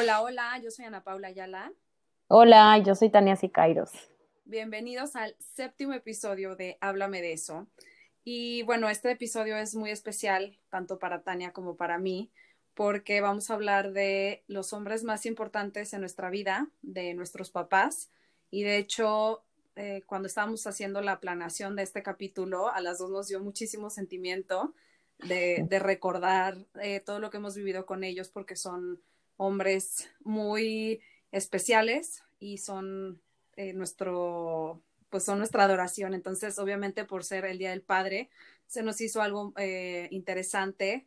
Hola, hola, yo soy Ana Paula Ayala. Hola, yo soy Tania Sicairos. Bienvenidos al séptimo episodio de Háblame de eso. Y bueno, este episodio es muy especial, tanto para Tania como para mí, porque vamos a hablar de los hombres más importantes en nuestra vida, de nuestros papás. Y de hecho, eh, cuando estábamos haciendo la planeación de este capítulo, a las dos nos dio muchísimo sentimiento de, de recordar eh, todo lo que hemos vivido con ellos, porque son hombres muy especiales y son eh, nuestro, pues son nuestra adoración. Entonces, obviamente, por ser el Día del Padre, se nos hizo algo eh, interesante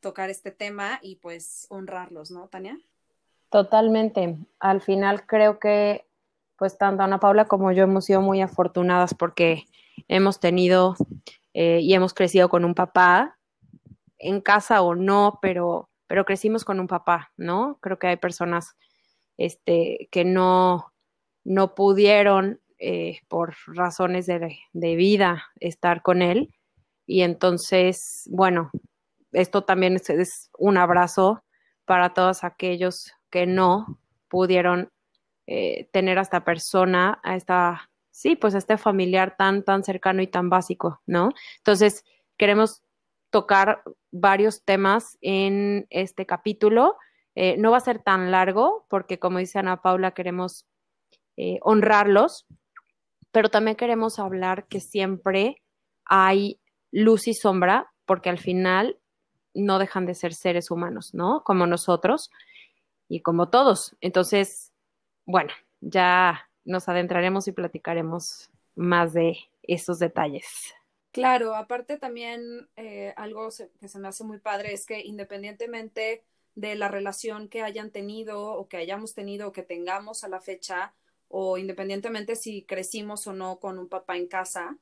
tocar este tema y pues honrarlos, ¿no, Tania? Totalmente. Al final creo que pues tanto Ana Paula como yo hemos sido muy afortunadas porque hemos tenido eh, y hemos crecido con un papá, en casa o no, pero, pero crecimos con un papá, ¿no? Creo que hay personas este, que no, no pudieron eh, por razones de, de, vida estar con él. Y entonces, bueno, esto también es, un abrazo para todos aquellos que no pudieron eh, tener a esta persona, a esta, sí, pues a este familiar tan, tan cercano y tan básico, ¿no? Entonces, queremos tocar varios temas en este capítulo. Eh, no va a ser tan largo porque, como dice Ana Paula, queremos eh, honrarlos, pero también queremos hablar que siempre hay luz y sombra porque al final no dejan de ser seres humanos, ¿no? Como nosotros y como todos. Entonces, bueno, ya nos adentraremos y platicaremos más de esos detalles. Claro, aparte también eh, algo se, que se me hace muy padre es que independientemente de la relación que hayan tenido o que hayamos tenido o que tengamos a la fecha, o independientemente si crecimos o no con un papá en casa,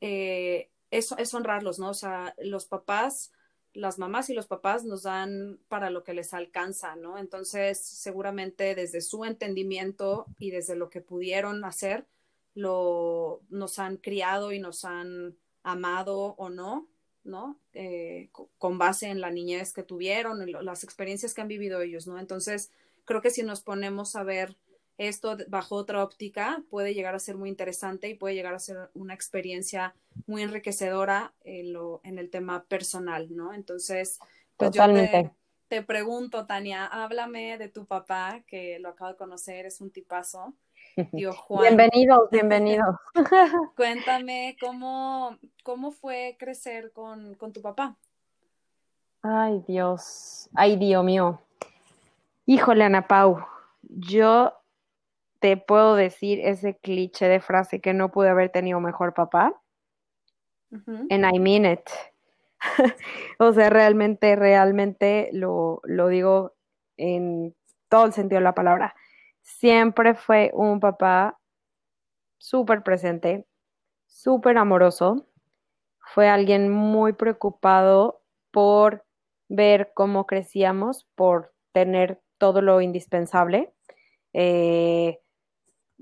eh, es, es honrarlos, ¿no? O sea, los papás las mamás y los papás nos dan para lo que les alcanza, ¿no? Entonces, seguramente desde su entendimiento y desde lo que pudieron hacer, lo, nos han criado y nos han amado o no, ¿no? Eh, con base en la niñez que tuvieron, las experiencias que han vivido ellos, ¿no? Entonces, creo que si nos ponemos a ver esto bajo otra óptica puede llegar a ser muy interesante y puede llegar a ser una experiencia muy enriquecedora en, lo, en el tema personal, ¿no? Entonces, pues Totalmente. yo te, te, pregunto, Tania, háblame de tu papá, que lo acabo de conocer, es un tipazo. Tío Juan. Bienvenido, bienvenido. Cuéntame cómo, cómo fue crecer con, con tu papá. Ay, Dios. Ay, Dios mío. Híjole, Ana Pau. Yo te puedo decir ese cliché de frase que no pude haber tenido mejor papá. And I mean it. o sea, realmente, realmente lo, lo digo en todo el sentido de la palabra. Siempre fue un papá súper presente, súper amoroso. Fue alguien muy preocupado por ver cómo crecíamos, por tener todo lo indispensable. Eh,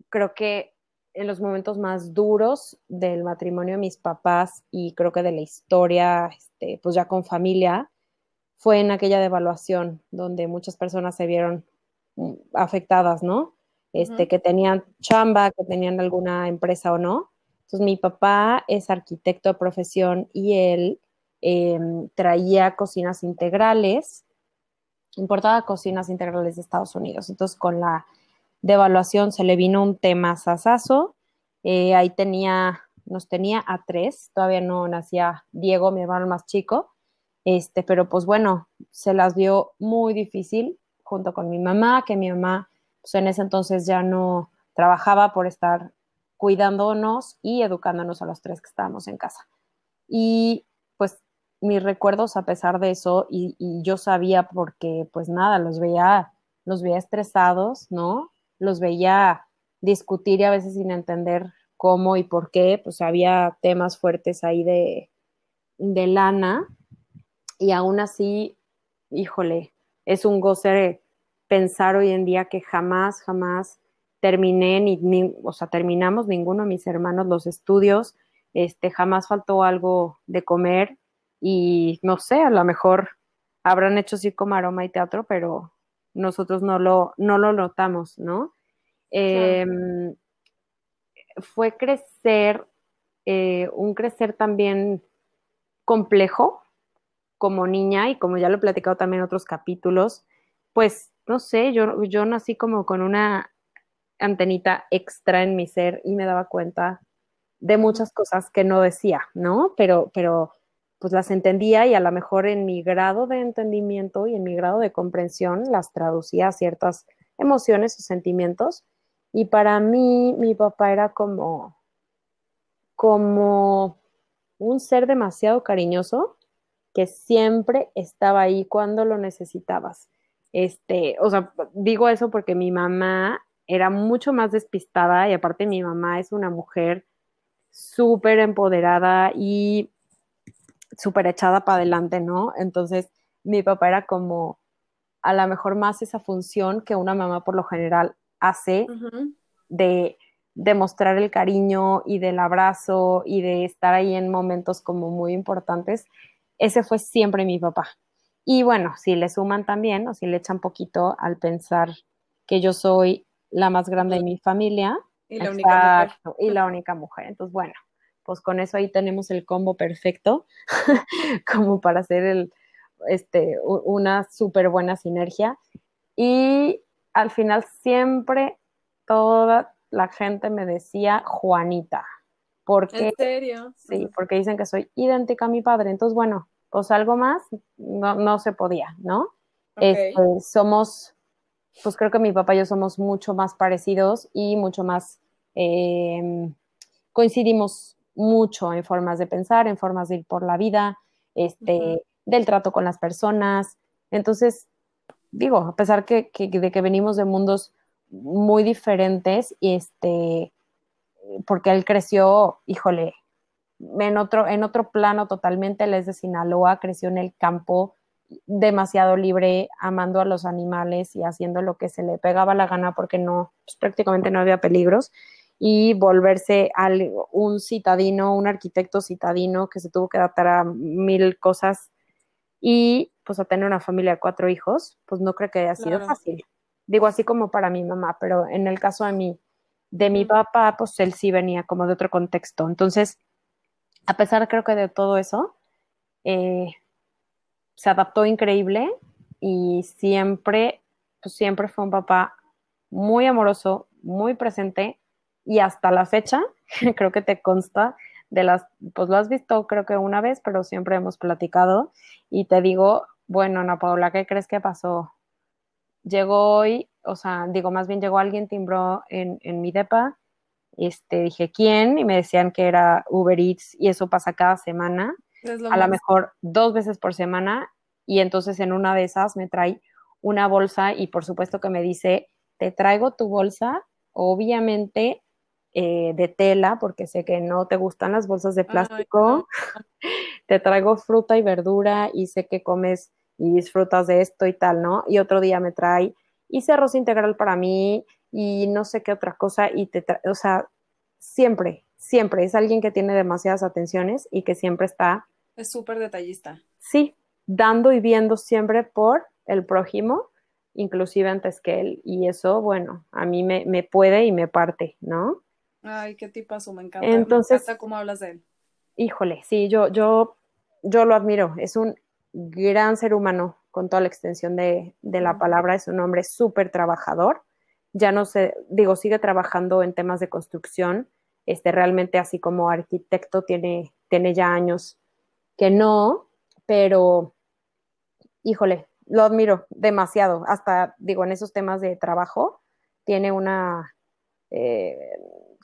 creo que en los momentos más duros del matrimonio de mis papás y creo que de la historia, este, pues ya con familia, fue en aquella devaluación donde muchas personas se vieron afectadas, ¿no? Este, que tenían chamba, que tenían alguna empresa o no. Entonces mi papá es arquitecto de profesión y él em, traía cocinas integrales, importaba cocinas integrales de Estados Unidos. Entonces con la de evaluación se le vino un tema sasazo. Eh, ahí tenía, nos tenía a tres, todavía no nacía Diego, mi hermano más chico, este, pero pues bueno, se las dio muy difícil junto con mi mamá, que mi mamá pues en ese entonces ya no trabajaba por estar cuidándonos y educándonos a los tres que estábamos en casa. Y pues mis recuerdos a pesar de eso, y, y yo sabía porque pues nada, los veía, los veía estresados, ¿no? los veía discutir y a veces sin entender cómo y por qué, pues había temas fuertes ahí de, de lana y aún así, híjole, es un goce pensar hoy en día que jamás, jamás terminé, ni, o sea, terminamos ninguno de mis hermanos los estudios, este, jamás faltó algo de comer y no sé, a lo mejor habrán hecho circo, maroma y teatro, pero nosotros no lo, no lo notamos, ¿no? Eh, fue crecer, eh, un crecer también complejo como niña y como ya lo he platicado también en otros capítulos, pues no sé, yo, yo nací como con una antenita extra en mi ser y me daba cuenta de muchas cosas que no decía, ¿no? Pero, pero pues las entendía y a lo mejor en mi grado de entendimiento y en mi grado de comprensión las traducía a ciertas emociones o sentimientos. Y para mí, mi papá era como, como un ser demasiado cariñoso que siempre estaba ahí cuando lo necesitabas. Este, o sea, digo eso porque mi mamá era mucho más despistada y aparte mi mamá es una mujer súper empoderada y súper echada para adelante, ¿no? Entonces, mi papá era como a lo mejor más esa función que una mamá por lo general hace de demostrar el cariño y del abrazo y de estar ahí en momentos como muy importantes. Ese fue siempre mi papá. Y bueno, si le suman también o si le echan poquito al pensar que yo soy la más grande de mi familia. Y la única mujer. Y la única mujer. Entonces, bueno, pues con eso ahí tenemos el combo perfecto como para hacer el, este, una súper buena sinergia. Y al final siempre toda la gente me decía Juanita. Porque, ¿En serio? Sí, porque dicen que soy idéntica a mi padre. Entonces, bueno, pues algo más no, no se podía, ¿no? Este, somos, pues creo que mi papá y yo somos mucho más parecidos y mucho más eh, coincidimos mucho en formas de pensar, en formas de ir por la vida, este, del trato con las personas. Entonces, digo, a pesar que, de que venimos de mundos muy diferentes, este, porque él creció, híjole, en otro, en otro plano totalmente, él es de Sinaloa, creció en el campo, demasiado libre, amando a los animales y haciendo lo que se le pegaba la gana porque no, pues, prácticamente no había peligros y volverse al, un citadino, un arquitecto citadino que se tuvo que adaptar a mil cosas y pues a tener una familia de cuatro hijos, pues no creo que haya sido fácil. Digo así como para mi mamá, pero en el caso de mi, de mi papá, pues él sí venía como de otro contexto. Entonces, a pesar creo que de todo eso, eh, se adaptó increíble y siempre, pues siempre fue un papá muy amoroso, muy presente y hasta la fecha, creo que te consta de las, pues lo has visto creo que una vez, pero siempre hemos platicado y te digo, bueno, Ana Paula, ¿qué crees que pasó? Llegó hoy, o sea, digo, más bien llegó alguien, timbró en, en mi depa, este, dije, ¿quién? Y me decían que era Uber Eats y eso pasa cada semana, a lo mejor dos veces por semana y entonces en una de esas me trae una bolsa y por supuesto que me dice, te traigo tu bolsa, obviamente eh, de tela, porque sé que no te gustan las bolsas de plástico. te traigo fruta y verdura y sé que comes y disfrutas de esto y tal, ¿no? Y otro día me trae, hice arroz integral para mí y no sé qué otra cosa y te trae, o sea, siempre, siempre es alguien que tiene demasiadas atenciones y que siempre está. Es súper detallista. Sí, dando y viendo siempre por el prójimo, inclusive antes que él. Y eso, bueno, a mí me, me puede y me parte, ¿no? Ay, qué tipazo, me encanta. Entonces, me encanta cómo hablas de él. Híjole, sí, yo, yo, yo lo admiro. Es un gran ser humano con toda la extensión de, de la palabra. Es un hombre súper trabajador. Ya no sé, digo, sigue trabajando en temas de construcción. Este, realmente así como arquitecto tiene, tiene ya años que no, pero híjole, lo admiro demasiado. Hasta, digo, en esos temas de trabajo, tiene una, eh,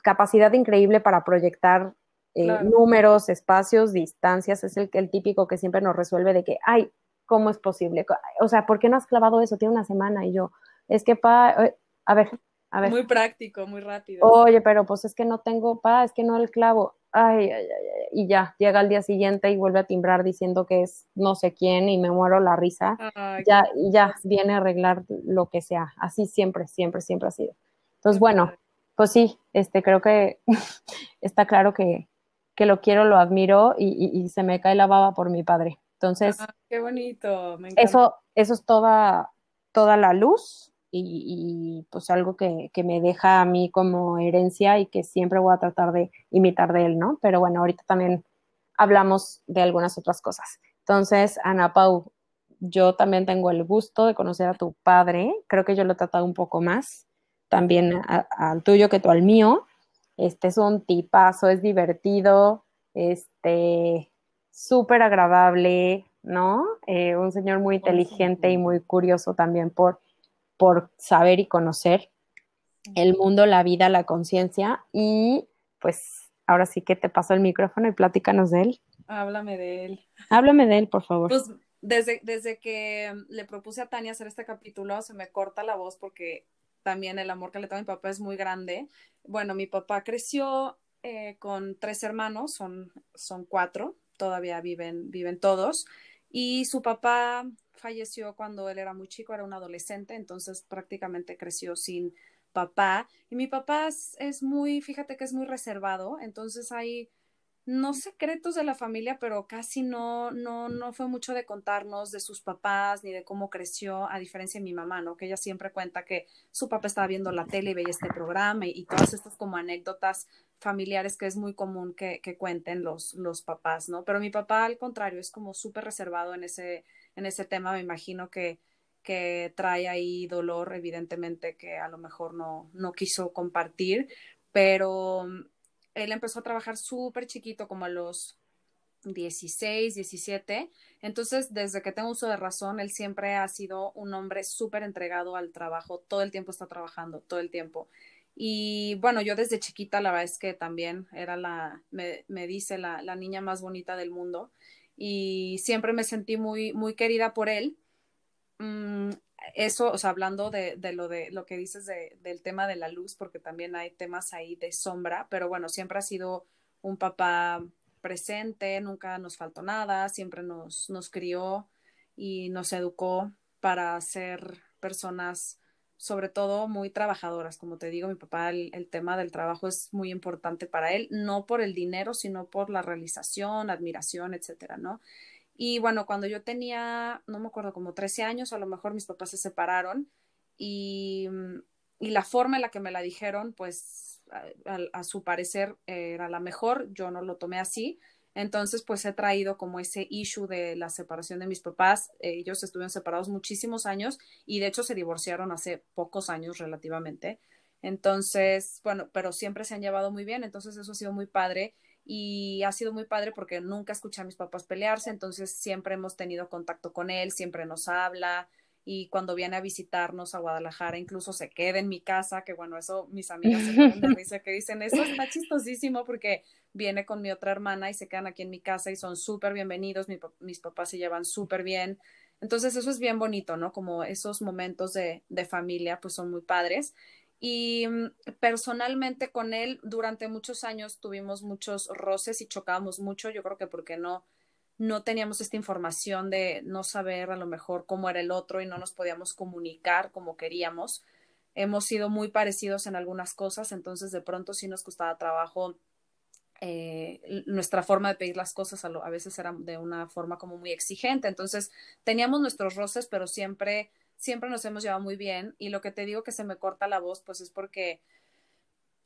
capacidad increíble para proyectar eh, números, espacios, distancias, es el, el típico que siempre nos resuelve de que, ay, ¿cómo es posible? O sea, ¿por qué no has clavado eso? Tiene una semana y yo, es que, pa, eh, a ver, a ver. Muy práctico, muy rápido. Oye, pero pues es que no tengo, pa, es que no el clavo. Ay, ay, ay, y ya, llega al día siguiente y vuelve a timbrar diciendo que es no sé quién y me muero la risa. ya, y ya viene a arreglar lo que sea. Así siempre, siempre, siempre ha sido. Entonces, bueno, pues sí, este, creo que está claro que, que lo quiero, lo admiro y, se me cae la baba por mi padre. Entonces, ah, qué bonito, Eso, eso es toda, toda la luz y, pues algo que, que, me deja a mí como herencia y que siempre voy a tratar de imitar de él, ¿no? Pero bueno, ahorita también hablamos de algunas otras cosas. Entonces, Ana Pau, yo también tengo el gusto de conocer a tu padre, creo que yo lo he tratado un poco más, también al tuyo que tú al mío. Este es un tipazo, es divertido, este, súper agradable, ¿no? Eh, un señor muy inteligente y muy curioso también por, por saber y conocer el mundo, la vida, la conciencia. Y pues ahora sí que te paso el micrófono y platícanos de él. Háblame de él. Háblame de él, por favor. Pues desde, desde que le propuse a Tania hacer este capítulo, se me corta la voz porque también el amor que le tengo a mi papá es muy grande. Bueno, mi papá creció eh, con tres hermanos, son, son cuatro, todavía viven, viven todos. Y su papá falleció cuando él era muy chico, era un adolescente, entonces prácticamente creció sin papá. Y mi papá es, muy, fíjate que es muy reservado, entonces hay no secretos de la familia, pero casi no, no, no fue mucho de contarnos de sus papás ni de cómo creció, a diferencia de mi mamá, ¿no? Que ella siempre cuenta que su papá estaba viendo la tele y veía este programa y, todas estas como anécdotas familiares que es muy común que, que, cuenten los, los papás, ¿no? Pero mi papá, al contrario, es como súper reservado en ese, en ese tema, me imagino que, que trae ahí dolor, evidentemente, que a lo mejor no, no quiso compartir, pero él empezó a trabajar súper chiquito, como a los 16, 17. Entonces, desde que tengo uso de razón, él siempre ha sido un hombre súper entregado al trabajo, todo el tiempo está trabajando, todo el tiempo. Y bueno, yo desde chiquita la verdad es que también era la, me, dice, la, la, niña más bonita del mundo y siempre me sentí muy, muy querida por él. Mm, eso, o sea, hablando de, lo de lo que dices de, del tema de la luz, porque también hay temas ahí de sombra, pero bueno, siempre ha sido un papá presente, nunca nos faltó nada, siempre nos, nos crió y nos educó para ser personas, sobre todo muy trabajadoras. Como te digo, mi papá, el, el tema del trabajo es muy importante para él, no por el dinero, sino por la realización, admiración, etcétera, ¿no? Y bueno, cuando yo tenía, no me acuerdo, como 13 años, a lo mejor mis papás se separaron y, mm, y la forma en la que me la dijeron, pues a, a, su parecer era la mejor, yo no lo tomé así. Entonces, pues he traído como ese issue de la separación de mis papás. Ellos estuvieron separados muchísimos años y de hecho se divorciaron hace pocos años relativamente. Entonces, bueno, pero siempre se han llevado muy bien, entonces eso ha sido muy padre y ha sido muy padre porque nunca escuché a mis papás pelearse, entonces siempre hemos tenido contacto con él, siempre nos habla y cuando viene a visitarnos a Guadalajara incluso se queda en mi casa, que bueno, eso mis amigas se ponen de risa que dicen, eso está chistosísimo porque viene con mi otra hermana y se quedan aquí en mi casa y son súper bienvenidos, mi, mis papás se llevan súper bien. Entonces eso es bien bonito, ¿no? Como esos momentos de, de familia pues son muy padres. Y mm, personalmente con él durante muchos años tuvimos muchos roces y chocábamos mucho, yo creo que porque no, no teníamos esta información de no saber a lo mejor cómo era el otro y no nos podíamos comunicar como queríamos. Hemos sido muy parecidos en algunas cosas, entonces de pronto sí nos costaba trabajo eh, nuestra forma de pedir las cosas a, veces era de una forma como muy exigente, entonces teníamos nuestros roces, pero siempre siempre nos hemos llevado muy bien y lo que te digo que se me corta la voz, pues es porque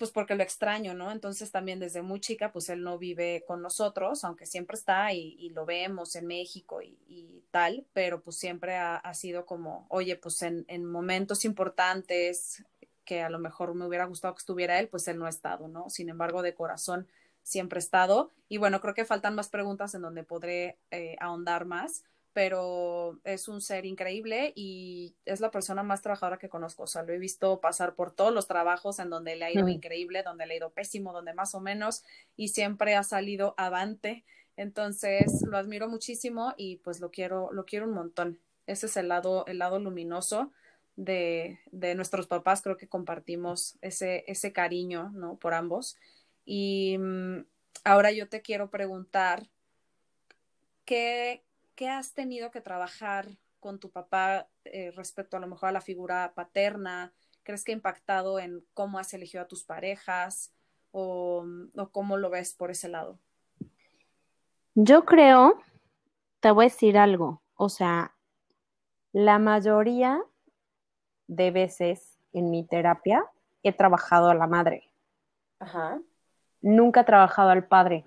pues porque lo extraño, ¿no? Entonces también desde muy chica, pues él no vive con nosotros, aunque siempre está y, y lo vemos en México y, tal, pero pues siempre ha, sido como, oye, pues en, en, momentos importantes que a lo mejor me hubiera gustado que estuviera él, pues él no ha estado, ¿no? Sin embargo, de corazón siempre ha estado. Y bueno, creo que faltan más preguntas en donde podré eh, ahondar más, pero es un ser increíble y es la persona más trabajadora que conozco. O sea, lo he visto pasar por todos los trabajos en donde le ha ido increíble, donde le ha ido pésimo, donde más o menos, y siempre ha salido avante. Entonces, lo admiro muchísimo y pues lo quiero, lo quiero un montón. Ese es el lado, el lado luminoso de, de nuestros papás. Creo que compartimos ese, ese cariño, ¿no? Por ambos. Y mmm, ahora yo te quiero preguntar, ¿qué, ¿qué has tenido que trabajar con tu papá eh, respecto a lo mejor a la figura paterna? ¿Crees que ha impactado en cómo has elegido a tus parejas o, o cómo lo ves por ese lado? Yo creo, te voy a decir algo, o sea, la mayoría de veces en mi terapia he trabajado a la madre. Ajá. Nunca he trabajado al padre.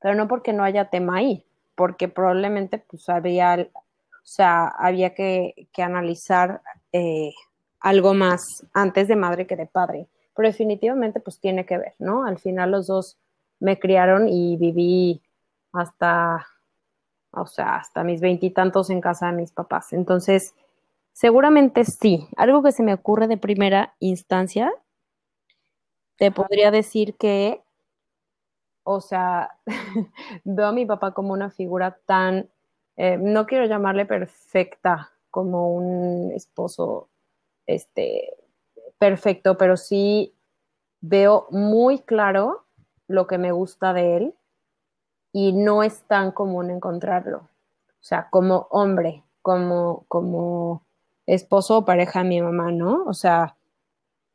Pero no porque no haya tema ahí, porque probablemente pues había, o sea, había que, que analizar eh, algo más antes de madre que de padre. Pero definitivamente pues tiene que ver, ¿no? Al final los dos me criaron y viví hasta, o sea, hasta mis veintitantos en casa de mis papás. Entonces, seguramente sí. Algo que se me ocurre de primera instancia, te podría decir que, o sea, veo a mi papá como una figura tan, eh, no quiero llamarle perfecta, como un esposo, este, perfecto, pero sí veo muy claro lo que me gusta de él y no es tan común encontrarlo. O sea, como hombre, como, como esposo o pareja de mi mamá, ¿no? O sea,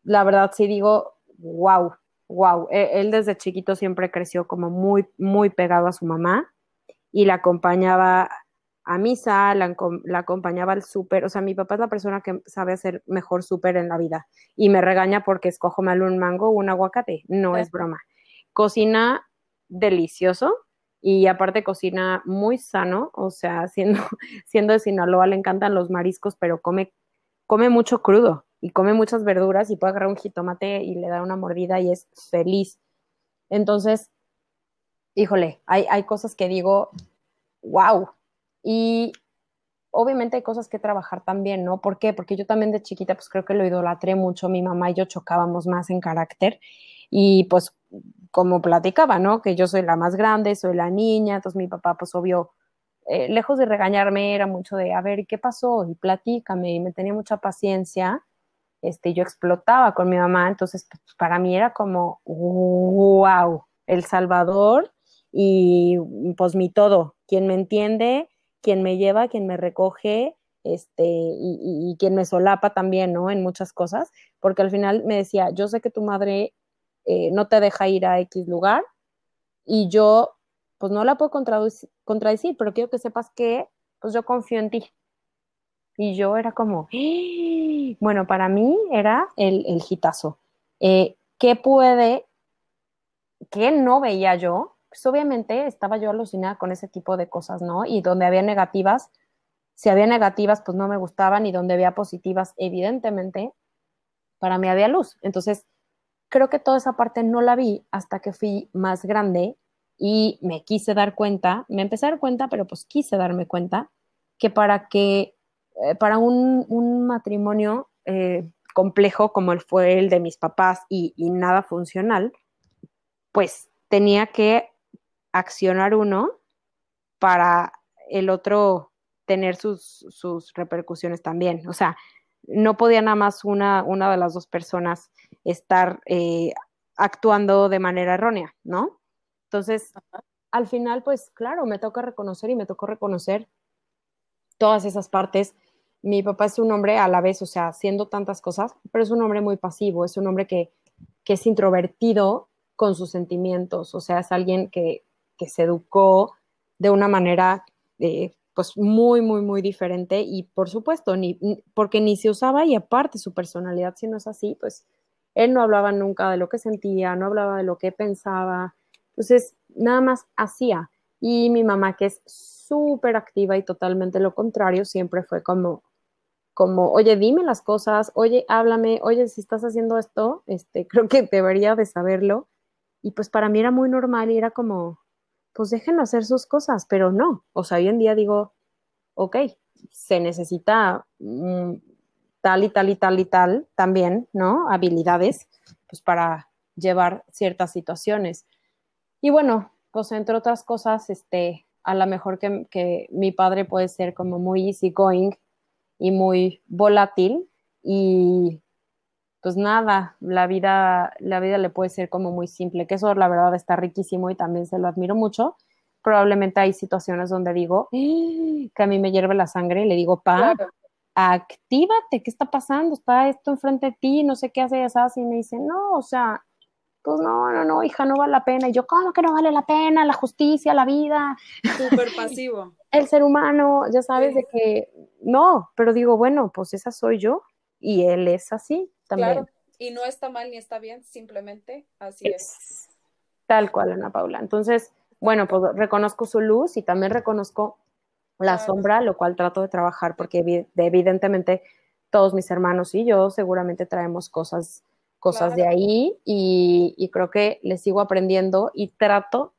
la verdad sí digo, wow, wow. E, él desde chiquito siempre creció como muy, muy pegado a su mamá y la acompañaba a misa, la, la acompañaba al súper. O sea, mi papá es la persona que sabe hacer mejor súper en la vida y me regaña porque escojo mal un mango o un aguacate. No es broma. Cocina delicioso y aparte cocina muy sano, o sea, siendo, siendo de Sinaloa le encantan los mariscos, pero come, come mucho crudo y come muchas verduras y puede agarrar un jitomate y le da una mordida y es feliz. Entonces, híjole, hay, hay cosas que digo, wow, y obviamente hay cosas que trabajar también, ¿no? ¿Por qué? Porque yo también de chiquita, pues creo que lo idolatré mucho, mi mamá y yo chocábamos más en carácter y pues como platicaba, ¿no? Que yo soy la más grande, soy la niña, entonces mi papá, pues obvio, eh, lejos de regañarme, era mucho de, a ver, ¿qué pasó? Y platícame, y me tenía mucha paciencia, este, yo explotaba con mi mamá, entonces pues, para mí era como, wow, El Salvador y pues mi todo, quien me entiende, quien me lleva, quien me recoge, este, y, quien me solapa también, ¿no? En muchas cosas, porque al final me decía, yo sé que tu madre eh, no te deja ir a X lugar y yo, pues no la puedo contradecir, pero quiero que sepas que, pues yo confío en ti. Y yo era como, ¡Ah!". bueno, para mí era el, el hitazo. Eh, ¿Qué puede, qué no veía yo? pues obviamente estaba yo alucinada con ese tipo de cosas, ¿no? Y donde había negativas, si había negativas, pues no me gustaban y donde había positivas, evidentemente, para mí había luz. Entonces, creo que toda esa parte no la vi hasta que fui más grande y me quise dar cuenta, me empecé a dar cuenta, pero pues quise darme cuenta que para que, para un, un matrimonio eh, complejo como el fue el de mis papás y, y nada funcional, pues tenía que accionar uno para el otro tener sus, sus repercusiones también. O sea, no podía nada más una, una de las dos personas estar eh, actuando de manera errónea, ¿no? Entonces, al final, pues claro, me toca reconocer y me tocó reconocer todas esas partes. Mi papá es un hombre a la vez, o sea, haciendo tantas cosas, pero es un hombre muy pasivo, es un hombre que, que es introvertido con sus sentimientos, o sea, es alguien que que se educó de una manera eh, pues muy, muy, muy diferente y por supuesto, ni, porque ni se usaba y aparte su personalidad, si no es así, pues él no hablaba nunca de lo que sentía, no hablaba de lo que pensaba, entonces nada más hacía. Y mi mamá, que es súper activa y totalmente lo contrario, siempre fue como, como, oye, dime las cosas, oye, háblame, oye, si estás haciendo esto, este, creo que debería de saberlo. Y pues para mí era muy normal y era como, pues déjenlo hacer sus cosas, pero no. O sea, hoy en día digo, ok, se necesita mm, tal y tal y tal y tal también, ¿no? Habilidades, pues para llevar ciertas situaciones. Y bueno, pues entre otras cosas, este, a lo mejor que, que mi padre puede ser como muy easygoing y muy volátil y pues nada, la vida, la vida le puede ser como muy simple, que eso la verdad está riquísimo y también se lo admiro mucho. Probablemente hay situaciones donde digo ¡Ah! que a mí me hierve la sangre y le digo, pa, actívate, ¿qué está pasando? Está esto enfrente de ti, no sé qué hace, así, y me dice, no, o sea, pues no, no, no, hija, no vale la pena. Y yo, ¿cómo que no vale la pena? La justicia, la vida. Súper pasivo. El ser humano, ya sabes, de que no, pero digo, bueno, pues esa soy yo y él es así también. Claro, y no está mal ni está bien, simplemente así es. Tal cual, Ana Paula. Entonces, bueno, pues reconozco su luz y también reconozco la sombra, lo cual trato de trabajar porque evidentemente todos mis hermanos y yo seguramente traemos cosas, cosas de ahí y, y creo que le sigo aprendiendo y trato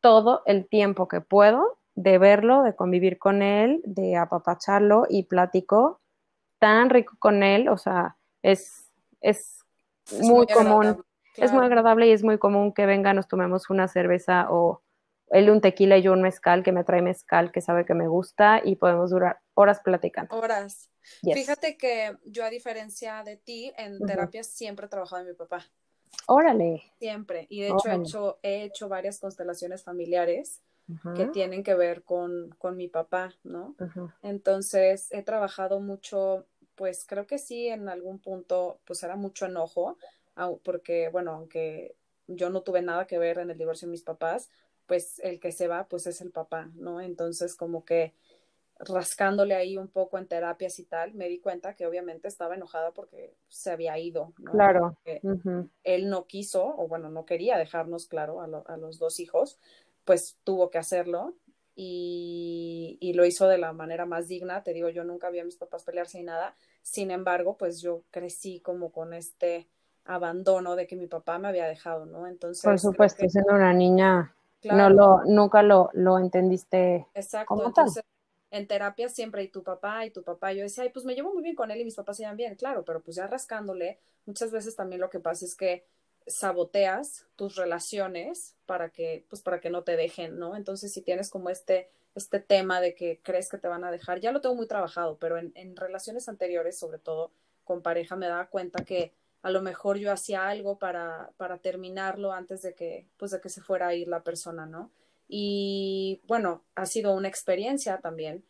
todo el tiempo que puedo de verlo, de convivir con él, de apapacharlo y platico tan rico con él, o sea, es, es, muy, común, es muy agradable y es muy común que venga, nos tomemos una cerveza o él un tequila y yo un mezcal, que me trae mezcal, que sabe que me gusta y podemos durar horas platicando. Horas. Fíjate que yo a diferencia de ti, en terapia siempre he trabajado en mi papá. Órale. Siempre. Y de hecho he hecho, he hecho varias constelaciones familiares que tienen que ver con, con mi papá, ¿no? Entonces he trabajado mucho, pues creo que sí, en algún punto, pues era mucho enojo, porque, bueno, aunque yo no tuve nada que ver en el divorcio de mis papás, pues el que se va, pues es el papá, ¿no? Entonces como que rascándole ahí un poco en terapias y tal, me di cuenta que obviamente estaba enojada porque se había ido, ¿no? Claro. Él no quiso, o bueno, no quería dejarnos claro a, a los dos hijos, pues tuvo que hacerlo y, y, lo hizo de la manera más digna. Te digo, yo nunca vi a mis papás pelearse ni nada. Sin embargo, pues yo crecí como con este abandono de que mi papá me había dejado, ¿no? Entonces. Por supuesto, siendo una niña, no lo, nunca lo, lo entendiste. Exacto. Entonces, en terapia siempre, y tu papá, y tu papá, yo decía, ay, pues me llevo muy bien con él y mis papás se llevan bien, claro, pero pues ya rascándole, muchas veces también lo que pasa es que saboteas tus relaciones para que, pues para que no te dejen, ¿no? Entonces, si tienes como este, este tema de que crees que te van a dejar, ya lo tengo muy trabajado, pero en, en relaciones anteriores, sobre todo con pareja, me daba cuenta que a lo mejor yo hacía algo para, para terminarlo antes de que, pues de que se fuera a ir la persona, ¿no? Y bueno, ha sido una experiencia también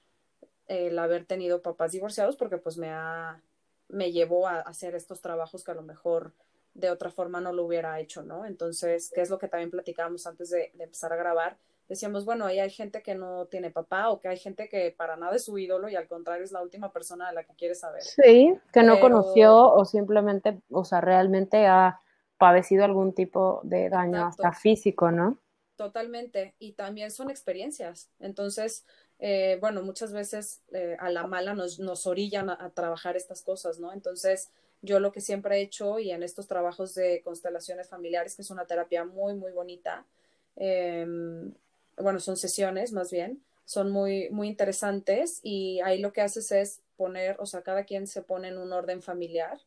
el haber tenido papás divorciados porque pues me ha, me llevó a hacer estos trabajos que a lo mejor de otra forma no lo hubiera hecho, ¿no? Entonces, ¿qué es lo que también platicábamos antes de, empezar a grabar? Decíamos, bueno, ahí hay gente que no tiene papá o que hay gente que para nada es su ídolo y al contrario es la última persona de la que quiere saber. Sí, que no conoció o simplemente, o sea, realmente ha padecido algún tipo de daño hasta físico, ¿no? Totalmente. Y también son experiencias. Entonces, eh, bueno, muchas veces eh, a la mala nos, nos orillan a, a, trabajar estas cosas, ¿no? Entonces, yo lo que siempre he hecho y en estos trabajos de constelaciones familiares, que es una terapia muy, muy bonita, eh, bueno, son sesiones más bien, son muy, muy interesantes y ahí lo que haces es poner, o sea, cada quien se pone en un orden familiar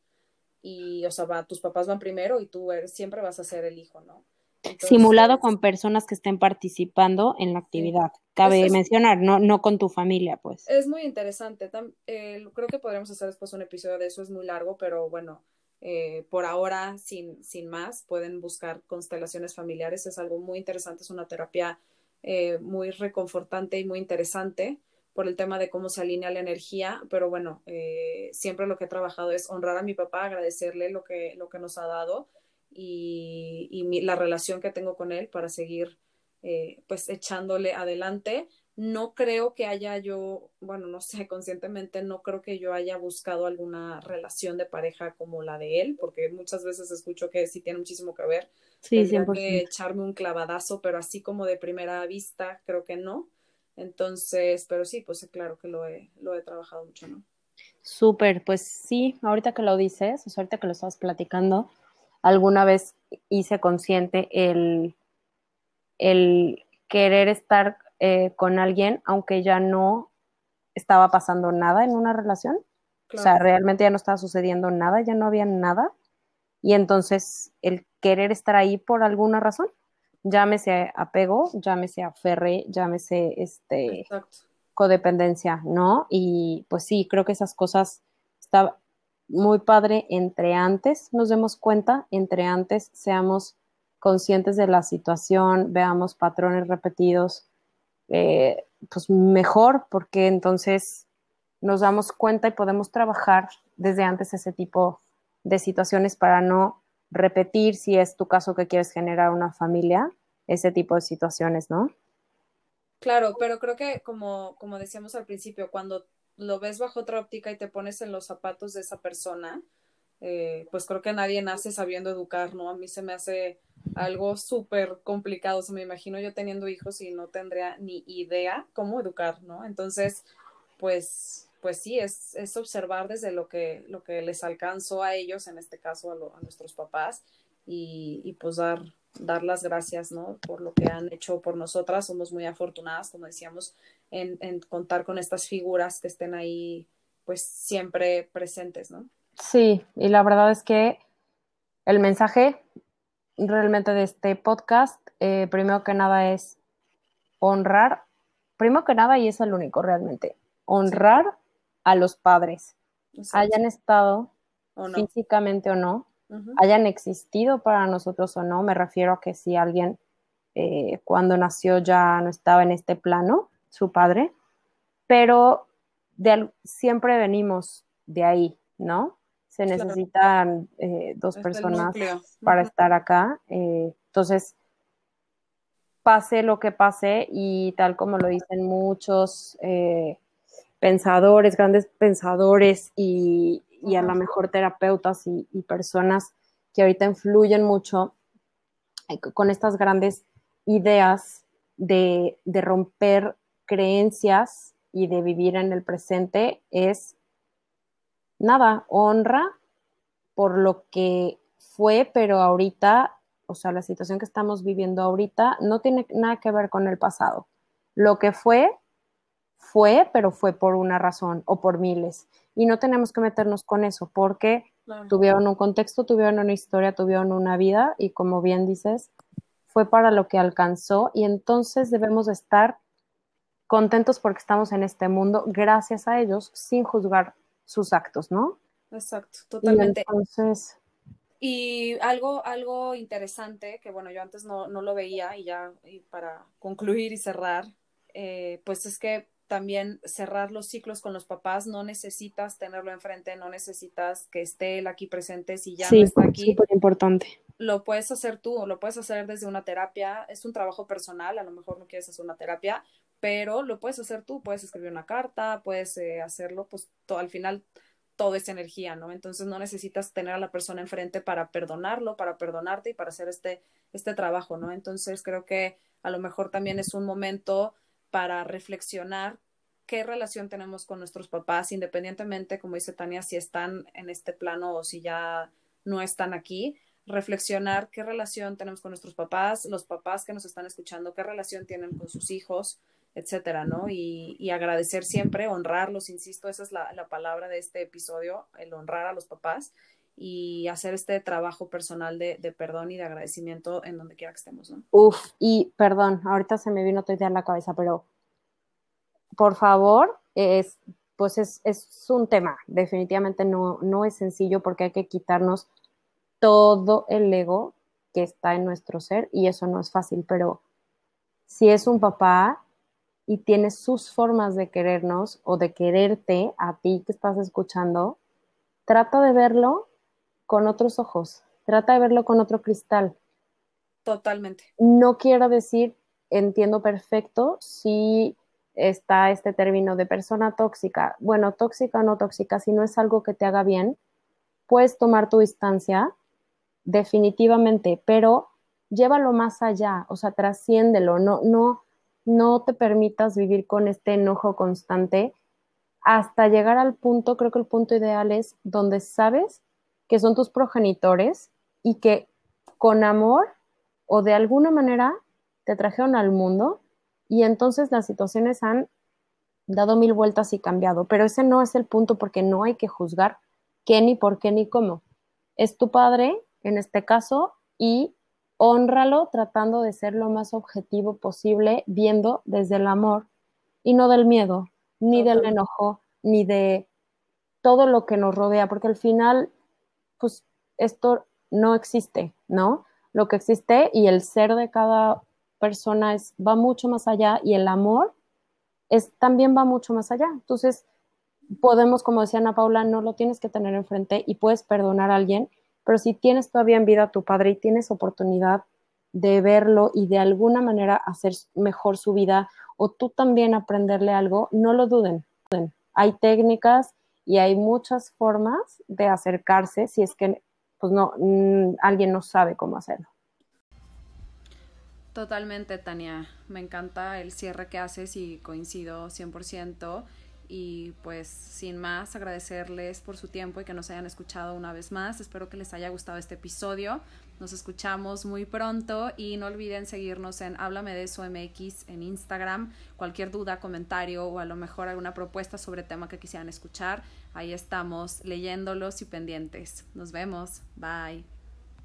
y, o sea, va, tus papás van primero y tú eres, siempre vas a ser el hijo, ¿no? Simulado con personas que estén participando en la actividad. Cabe mencionar, no, no con tu familia, pues. Es muy interesante. Eh, creo que podríamos hacer después un episodio de eso, es muy largo, pero bueno, eh, por ahora, sin, sin más, pueden buscar constelaciones familiares. Es algo muy interesante, es una terapia eh, muy reconfortante y muy interesante por el tema de cómo se alinea la energía, pero bueno, siempre lo que he trabajado es honrar a mi papá, agradecerle lo que, lo que nos ha dado y, y la relación que tengo con él para seguir eh, pues echándole adelante. No creo que haya yo, bueno, no sé, conscientemente no creo que yo haya buscado alguna relación de pareja como la de él, porque muchas veces escucho que sí tiene muchísimo que ver. Sí, siempre que echarme un clavadazo, pero así como de primera vista, creo que no. Entonces, pero sí, pues claro que lo he, lo he trabajado mucho, ¿no? Súper, pues sí, ahorita que lo dices, o sea, ahorita que lo estabas platicando, alguna vez hice consciente el, el querer estar eh, con alguien aunque ya no estaba pasando nada en una relación. O sea, realmente ya no estaba sucediendo nada, ya no había nada. Y entonces el querer estar ahí por alguna razón, llámese apego, llámese aferre, llámese este codependencia, ¿no? Y pues sí, creo que esas cosas está muy padre entre antes nos demos cuenta, entre antes seamos conscientes de la situación, veamos patrones repetidos, eh, pues mejor, porque entonces nos damos cuenta y podemos trabajar desde antes ese tipo de situaciones para no repetir, si es tu caso que quieres generar una familia, ese tipo de situaciones, ¿no? Claro, pero creo que como, como decíamos al principio, cuando lo ves bajo otra óptica y te pones en los zapatos de esa persona, eh, pues creo que nadie nace sabiendo educar, ¿no? A mí se me hace algo súper complicado, o me imagino yo teniendo hijos y no tendría ni idea cómo educar, ¿no? Entonces, pues, pues sí, es, es observar desde lo que, lo que les alcanzó a ellos, en este caso a, nuestros papás, y, y pues dar, dar las gracias, ¿no? Por lo que han hecho por nosotras. Somos muy afortunadas, como decíamos, en, en contar con estas figuras que estén ahí, pues siempre presentes, ¿no? Sí, y la verdad es que el mensaje realmente de este podcast, eh, primero que nada es honrar, primero que nada, y es el único realmente, honrar a los padres, hayan estado físicamente o no, hayan existido para nosotros o no, me refiero a que si alguien eh, cuando nació ya no estaba en este plano, su padre, pero de, siempre venimos de ahí, ¿no? Se necesitan eh, dos personas para estar acá. Eh, entonces, pase lo que pase y tal como lo dicen muchos pensadores, grandes pensadores y, y a lo mejor terapeutas y, personas que ahorita influyen mucho eh, con estas grandes ideas de, de, romper creencias y de vivir en el presente es nada, honra por lo que fue, pero ahorita, o sea, la situación que estamos viviendo ahorita no tiene nada que ver con el pasado. Lo que fue, fue, pero fue por una razón o por miles y no tenemos que meternos con eso porque tuvieron un contexto, tuvieron una historia, tuvieron una vida y como bien dices, fue para lo que alcanzó y entonces debemos estar contentos porque estamos en este mundo gracias a ellos sin juzgar sus actos, ¿no? Exacto, totalmente. Y entonces... Y algo, algo interesante que, bueno, yo antes no, no lo veía y ya y para concluir y cerrar, eh, pues es que también cerrar los ciclos con los papás, no necesitas tenerlo enfrente, no necesitas que esté él aquí presente si ya no está aquí. Súper importante. Lo puedes hacer tú lo puedes hacer desde una terapia, es un trabajo personal, a lo mejor no quieres hacer una terapia, pero lo puedes hacer tú, puedes escribir una carta, puedes eh, hacerlo, pues al final todo es energía, ¿no? Entonces no necesitas tener a la persona enfrente para perdonarlo, para perdonarte y para hacer este, este trabajo, ¿no? Entonces creo que a lo mejor también es un momento para reflexionar qué relación tenemos con nuestros papás, independientemente, como dice Tania, si están en este plano o si ya no están aquí, reflexionar qué relación tenemos con nuestros papás, los papás que nos están escuchando, qué relación tienen con sus hijos, etcétera, ¿no? Y, agradecer siempre, honrarlos, insisto, esa es la, la, palabra de este episodio, el honrar a los papás y hacer este trabajo personal de, de, perdón y de agradecimiento en donde quiera que estemos, ¿no? Uf, y perdón, ahorita se me vino otra idea en la cabeza, pero por favor, es, pues es, es un tema, definitivamente no, no es sencillo porque hay que quitarnos todo el ego que está en nuestro ser y eso no es fácil, pero si es un papá y tiene sus formas de querernos o de quererte a ti que estás escuchando, trata de verlo con otros ojos, trata de verlo con otro cristal. Totalmente. No quiero decir, entiendo perfecto, si está este término de persona tóxica. Bueno, tóxica o no tóxica, si no es algo que te haga bien, puedes tomar tu distancia, definitivamente, pero llévalo más allá, o sea, trasciéndelo, no, no, no te permitas vivir con este enojo constante hasta llegar al punto, creo que el punto ideal es donde sabes que son tus progenitores y que con amor o de alguna manera te trajeron al mundo y entonces las situaciones han dado mil vueltas y cambiado, pero ese no es el punto porque no hay que juzgar qué ni por qué ni cómo. Es tu padre, en este caso, y honralo tratando de ser lo más objetivo posible, viendo desde el amor y no del miedo, ni del enojo, ni de todo lo que nos rodea, porque al final pues esto no existe, ¿no? Lo que existe y el ser de cada persona es, va mucho más allá y el amor es, también va mucho más allá. Entonces, podemos, como decía Ana Paula, no lo tienes que tener enfrente y puedes perdonar a alguien, pero si tienes todavía en vida a tu padre y tienes oportunidad de verlo y de alguna manera hacer mejor su vida o tú también aprenderle algo, no lo duden. hay técnicas y hay muchas formas de acercarse si es que pues no, mm, alguien no sabe cómo hacerlo. Totalmente, Tania. Me encanta el cierre que haces y coincido 100%. Y pues sin más, agradecerles por su tiempo y que nos hayan escuchado una vez más. Espero que les haya gustado este episodio. Nos escuchamos muy pronto y no olviden seguirnos en Háblame de eso MX en Instagram. Cualquier duda, comentario o a lo mejor alguna propuesta sobre tema que quisieran escuchar, ahí estamos leyéndolos y pendientes. Nos vemos. Bye.